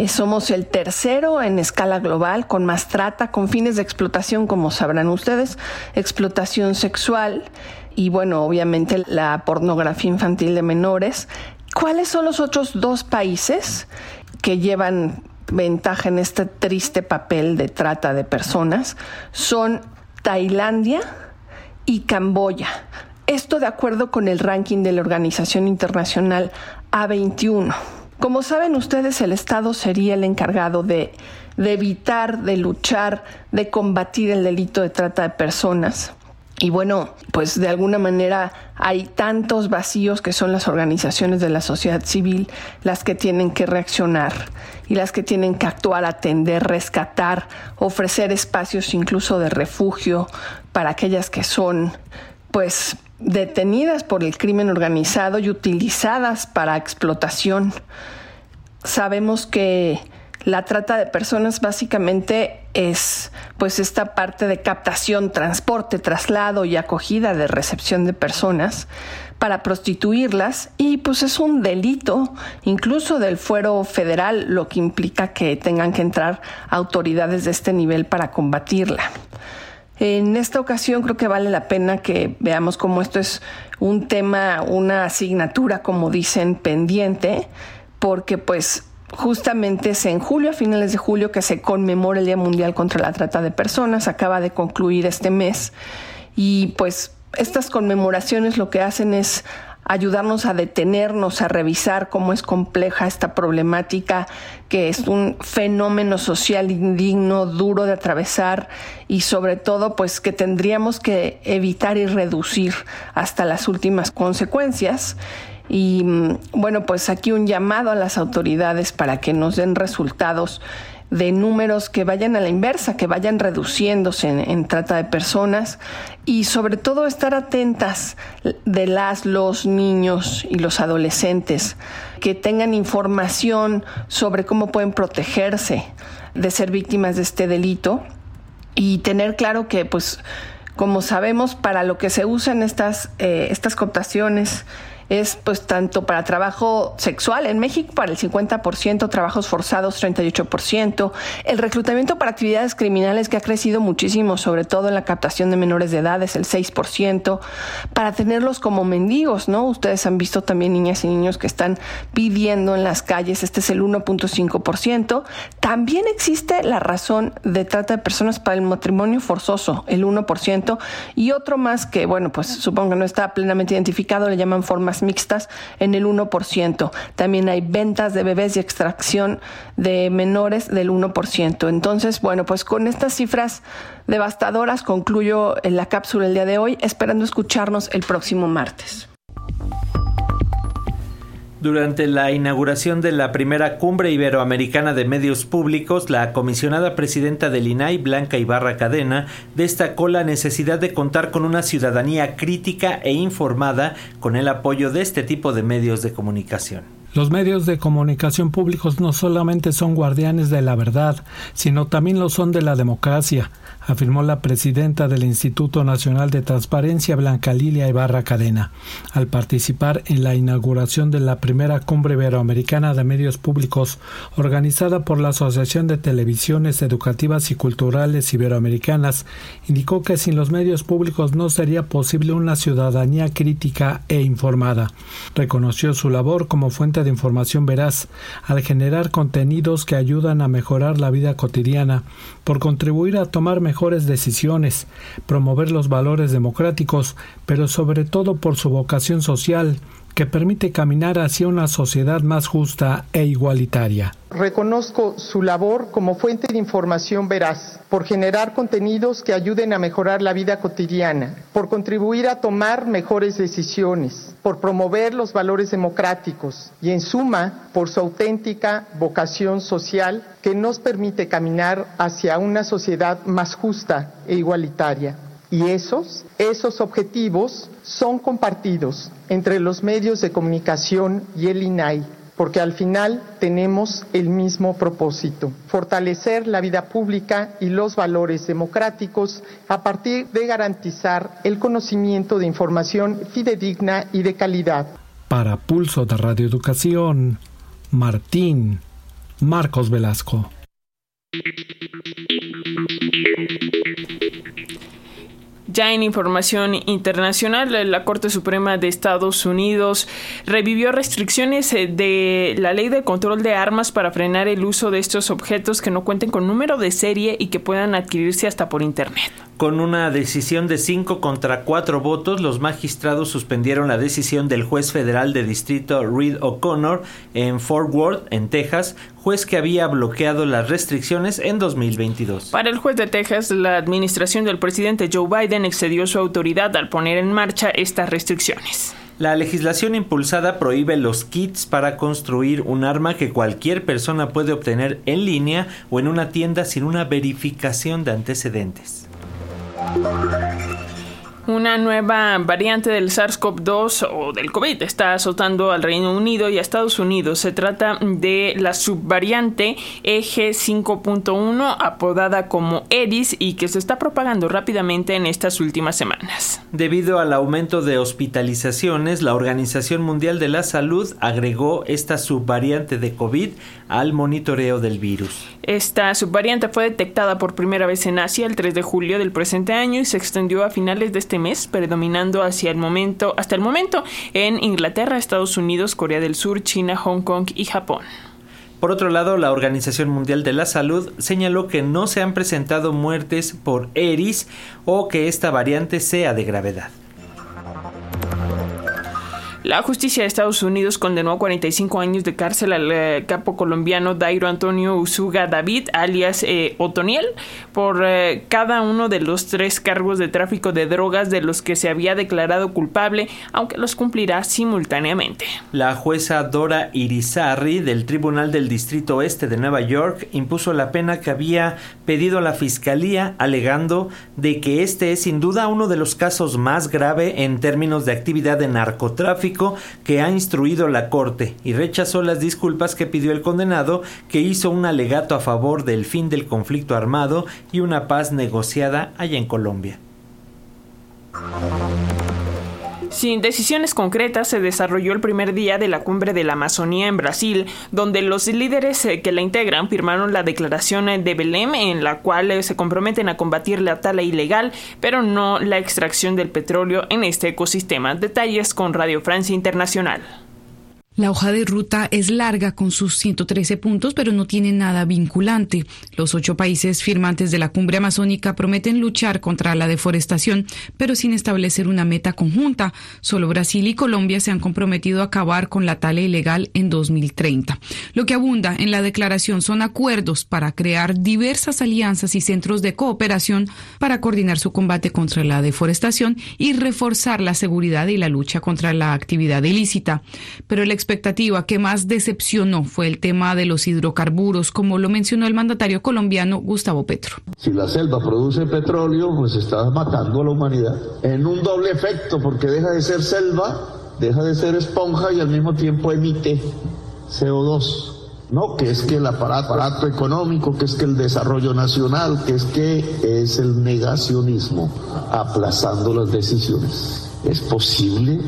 Eh, somos el tercero en escala global con más trata, con fines de explotación, como sabrán ustedes, explotación sexual y bueno, obviamente la pornografía infantil de menores. ¿Cuáles son los otros dos países que llevan ventaja en este triste papel de trata de personas? Son Tailandia y Camboya. Esto de acuerdo con el ranking de la Organización Internacional A21. Como saben ustedes, el Estado sería el encargado de, evitar, de luchar, de combatir el delito de trata de personas. Y bueno, pues de alguna manera hay tantos vacíos que son las organizaciones de la sociedad civil las que tienen que reaccionar y las que tienen que actuar, atender, rescatar, ofrecer espacios incluso de refugio para aquellas que son pues detenidas por el crimen organizado y utilizadas para explotación. Sabemos que la trata de personas básicamente es pues esta parte de captación, transporte, traslado y acogida de recepción de personas para prostituirlas y pues es un delito incluso del fuero federal lo que implica que tengan que entrar autoridades de este nivel para combatirla. En esta ocasión creo que vale la pena que veamos cómo esto es un tema, una asignatura, como dicen, pendiente, porque pues justamente es en julio, a finales de julio, que se conmemora el Día Mundial contra la Trata de Personas, acaba de concluir este mes y pues estas conmemoraciones lo que hacen es ayudarnos a detenernos, a revisar cómo es compleja esta problemática, que es un fenómeno social indigno, duro de atravesar y sobre todo pues que tendríamos que evitar y reducir hasta las últimas consecuencias. Y mm, bueno, pues aquí un llamado a las autoridades para que nos den resultados de números que vayan a la inversa, que vayan reduciéndose en, trata de personas y sobre todo estar atentas de las, los niños y los adolescentes, que tengan información sobre cómo pueden protegerse de ser víctimas de este delito y tener claro que pues como sabemos para lo que se usan estas, eh, estas cooptaciones es pues tanto para trabajo sexual en México para el 50%, trabajos forzados 38%, el reclutamiento para actividades criminales que ha crecido muchísimo, sobre todo en la captación de menores de edad es el 6%, para tenerlos como mendigos, ¿no? Ustedes han visto también niñas y niños que están viviendo en las calles, este es el 1.5%. También existe la razón de trata de personas para el matrimonio forzoso, el 1%, y otro más que, bueno, pues supongo que no está plenamente identificado, le llaman formas mixtas en el 1%. También hay ventas de bebés y extracción de menores del 1%. Entonces, bueno, pues con estas cifras devastadoras concluyo la cápsula el día de hoy, esperando escucharnos el próximo martes. Durante la inauguración de la primera cumbre iberoamericana de medios públicos, la comisionada presidenta del INAI, Blanca Ibarra Cadena, destacó la necesidad de contar con una ciudadanía crítica e informada con el apoyo de este tipo de medios de comunicación. Los medios de comunicación públicos no solamente son guardianes de la verdad, sino también lo son de la democracia, afirmó la presidenta del Instituto Nacional de Transparencia, Blanca Lilia Ibarra Cadena, al participar en la inauguración de la primera cumbre iberoamericana de medios públicos organizada por la Asociación de Televisiones Educativas y Culturales Iberoamericanas, indicó que sin los medios públicos no sería posible una ciudadanía crítica e informada. Reconoció su labor como fuente de información veraz al generar contenidos que ayudan a mejorar la vida cotidiana, por contribuir a tomar mejores decisiones, promover los valores democráticos, pero sobre todo por su vocación social, que permite caminar hacia una sociedad más justa e igualitaria. Reconozco su labor como fuente de información veraz, por generar contenidos que ayuden a mejorar la vida cotidiana, por contribuir a tomar mejores decisiones, por promover los valores democráticos y, en suma, por su auténtica vocación social que nos permite caminar hacia una sociedad más justa e igualitaria. Y esos, esos objetivos son compartidos entre los medios de comunicación y el INAI, porque al final tenemos el mismo propósito, fortalecer la vida pública y los valores democráticos a partir de garantizar el conocimiento de información fidedigna y de calidad. Para Pulso de Radio Educación, Martín Marcos Velasco. Ya en información internacional, la Corte Suprema de Estados Unidos revivió restricciones eh, de la ley de control de armas para frenar el uso de estos objetos que no cuenten con número de serie y que puedan adquirirse hasta por Internet. Con una decisión de 5 contra 4 votos, los magistrados suspendieron la decisión del juez federal de distrito Reed O'Connor en Fort Worth, en Texas, juez que había bloqueado las restricciones en 2022. Para el juez de Texas, la administración del presidente Joe Biden excedió su autoridad al poner en marcha estas restricciones. La legislación impulsada prohíbe los kits para construir un arma que cualquier persona puede obtener en línea o en una tienda sin una verificación de antecedentes. Thank you. Una nueva variante del SARS-CoV-2 o del COVID está azotando al Reino Unido y a Estados Unidos. Se trata de la subvariante EG 5.1 apodada como EDIS y que se está propagando rápidamente en estas últimas semanas. Debido al aumento de hospitalizaciones, la Organización Mundial de la Salud agregó esta subvariante de COVID al monitoreo del virus. Esta subvariante fue detectada por primera vez en Asia el 3 de julio del presente año y se extendió a finales de este mes, predominando hacia el momento, hasta el momento en Inglaterra, Estados Unidos, Corea del Sur, China, Hong Kong y Japón. Por otro lado, la Organización Mundial de la Salud señaló que no se han presentado muertes por ERIS o que esta variante sea de gravedad. La justicia de Estados Unidos condenó a 45 años de cárcel al eh, capo colombiano Dairo Antonio Usuga David, alias eh, Otoniel, por eh, cada uno de los tres cargos de tráfico de drogas de los que se había declarado culpable, aunque los cumplirá simultáneamente. La jueza Dora Irizarry del Tribunal del Distrito Oeste de Nueva York impuso la pena que había pedido la Fiscalía, alegando de que este es sin duda uno de los casos más grave en términos de actividad de narcotráfico que ha instruido la Corte y rechazó las disculpas que pidió el condenado, que hizo un alegato a favor del fin del conflicto armado y una paz negociada allá en Colombia. Sin decisiones concretas se desarrolló el primer día de la cumbre de la Amazonía en Brasil, donde los líderes eh, que la integran firmaron la declaración de Belém en la cual eh, se comprometen a combatir la tala ilegal, pero no la extracción del petróleo en este ecosistema. Detalles con Radio Francia Internacional. La hoja de ruta es larga con sus 113 puntos, pero no tiene nada vinculante. Los ocho países firmantes de la cumbre amazónica prometen luchar contra la deforestación, pero sin establecer una meta conjunta. Solo Brasil y Colombia se han comprometido a acabar con la tala ilegal en 2030. Lo que abunda en la declaración son acuerdos para crear diversas alianzas y centros de cooperación para coordinar su combate contra la deforestación y reforzar la seguridad y la lucha contra la actividad ilícita. Pero el expectativa que más decepcionó fue el tema de los hidrocarburos, como lo mencionó el mandatario colombiano Gustavo Petro. Si la selva produce petróleo, pues está matando a la humanidad en un doble efecto, porque deja de ser selva, deja de ser esponja y al mismo tiempo emite CO2. No, que es que el aparato, aparato, económico, que es que el desarrollo nacional, que es que es el negacionismo, aplazando las decisiones. ¿Es posible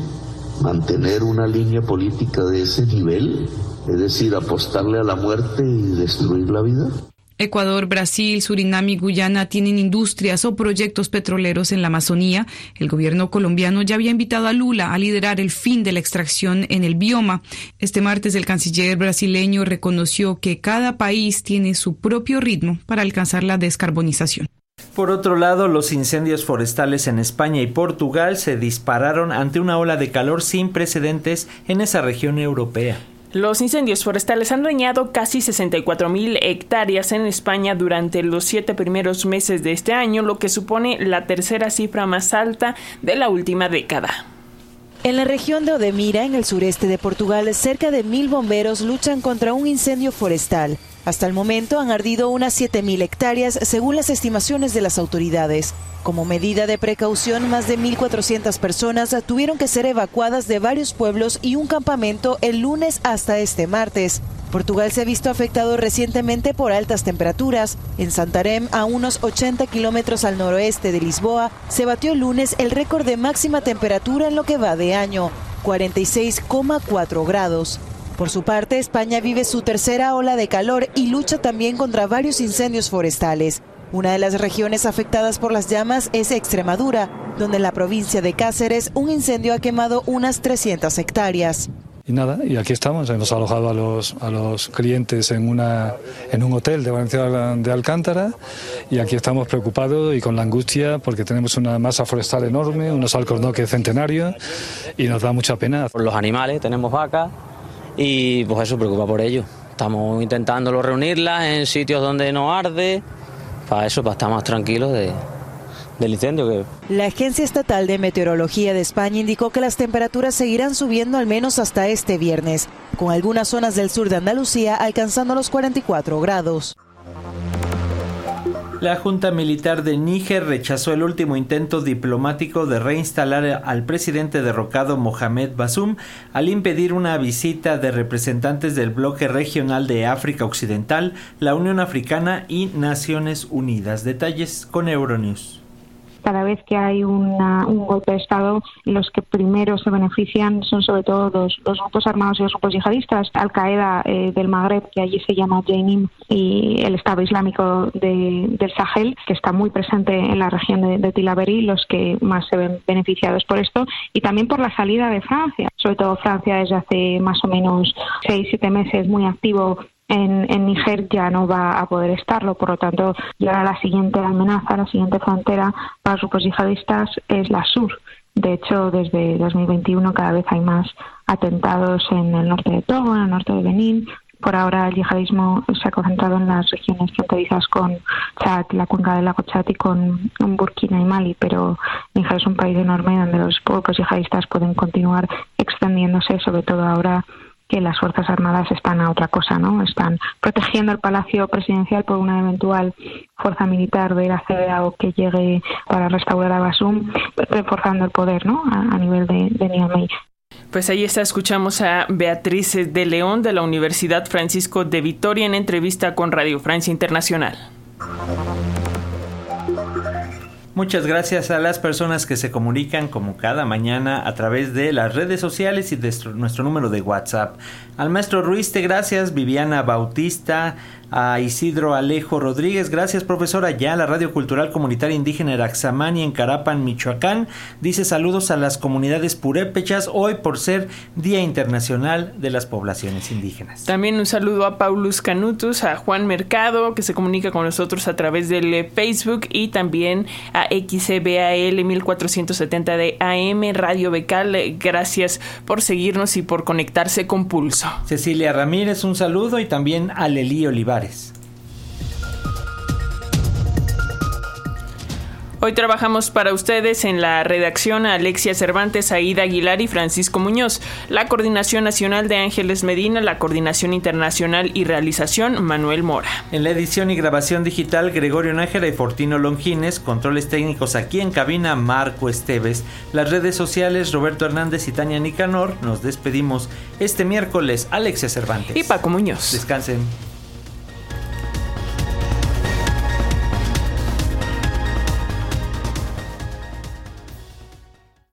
mantener una línea política de ese nivel, es decir, apostarle a la muerte y destruir la vida? Ecuador, Brasil, Surinam y Guyana tienen industrias o proyectos petroleros en la Amazonía. El gobierno colombiano ya había invitado a Lula a liderar el fin de la extracción en el bioma. Este martes el canciller brasileño reconoció que cada país tiene su propio ritmo para alcanzar la descarbonización. Por otro lado, los incendios forestales en España y Portugal se dispararon ante una ola de calor sin precedentes en esa región europea. Los incendios forestales han dañado casi 64 mil hectáreas en España durante los siete primeros meses de este año, lo que supone la tercera cifra más alta de la última década. En la región de Odemira, en el sureste de Portugal, cerca de mil bomberos luchan contra un incendio forestal. Hasta el momento han ardido unas 7.000 hectáreas según las estimaciones de las autoridades. Como medida de precaución, más de 1.400 personas tuvieron que ser evacuadas de varios pueblos y un campamento el lunes hasta este martes. Portugal se ha visto afectado recientemente por altas temperaturas. En Santarém, a unos 80 kilómetros al noroeste de Lisboa, se batió el lunes el récord de máxima temperatura en lo que va de año, 46,4 grados. Por su parte, España vive su tercera ola de calor y lucha también contra varios incendios forestales. Una de las regiones afectadas por las llamas es Extremadura, donde en la provincia de Cáceres un incendio ha quemado unas 300 hectáreas. Y nada, y aquí estamos, hemos alojado a los, a los clientes en, una, en un hotel de Valencia de Alcántara y aquí estamos preocupados y con la angustia porque tenemos una masa forestal enorme, unos alcornoques centenarios y nos da mucha pena. Por los animales, tenemos vacas, y pues eso preocupa por ello. Estamos intentándolo reunirlas en sitios donde no arde, para eso, para estar más tranquilos de, del incendio. Que... La Agencia Estatal de Meteorología de España indicó que las temperaturas seguirán subiendo al menos hasta este viernes, con algunas zonas del sur de Andalucía alcanzando los 44 grados. La Junta Militar de Níger rechazó el último intento diplomático de reinstalar al presidente derrocado Mohamed Basum al impedir una visita de representantes del bloque regional de África Occidental, la Unión Africana y Naciones Unidas. Detalles con Euronews cada vez que hay un golpe de Estado, los que primero se benefician son sobre todo los, grupos armados y los grupos yihadistas. Al-Qaeda eh, del Magreb, que allí se llama Jainim, y el Estado Islámico del Sahel, que está muy presente en la región de, de los que más se ven beneficiados por esto, y también por la salida de Francia. Sobre todo Francia desde hace más o menos seis, siete meses muy activo en, en Níger ya no va a poder estarlo. Por lo tanto, ya la siguiente amenaza, la siguiente frontera para los grupos yihadistas es la sur De hecho, desde 2021 cada vez hay más atentados en el norte de Togo, en el norte de Benín. Por ahora el yihadismo se ha concentrado en las regiones fronterizas con Chad, la cuenca del lago Chad y con Burkina y Mali, pero Níger es un país enorme donde los grupos yihadistas pueden continuar extendiéndose, sobre todo ahora que las Fuerzas Armadas están a otra cosa, ¿no? Están protegiendo el Palacio Presidencial por una eventual fuerza militar de la CDA o que llegue para restaurar a Basum, reforzando el poder, ¿no? A, nivel de, de Niamey. Pues ahí está, escuchamos a Beatriz de León de la Universidad Francisco de Vitoria en entrevista con Radio Francia Internacional. Muchas gracias a las personas que se comunican como cada mañana a través de las redes sociales y de nuestro número de WhatsApp. Al maestro Ruiz, te gracias, Viviana Bautista, a Isidro Alejo Rodríguez. Gracias, profesora. Ya la Radio Cultural Comunitaria Indígena Eraxamani en Carapan, Michoacán. Dice saludos a las comunidades purépechas hoy por ser Día Internacional de las Poblaciones Indígenas. También un saludo a Paulus Canutus, a Juan Mercado, que se comunica con nosotros a través del eh, Facebook y también a XCBAL 1470 de AM Radio Becal. Gracias por seguirnos y por conectarse con Pulso. Cecilia Ramírez, un saludo y también a Lelí Hoy trabajamos para ustedes en la redacción Alexia Cervantes, Aida Aguilar y Francisco Muñoz, la coordinación nacional de Ángeles Medina, la coordinación internacional y realización Manuel Mora. En la edición y grabación digital Gregorio Nájera y Fortino Longines, controles técnicos aquí en cabina Marco Esteves, las redes sociales Roberto Hernández y Tania Nicanor. Nos despedimos este miércoles Alexia Cervantes y Paco Muñoz. Descansen.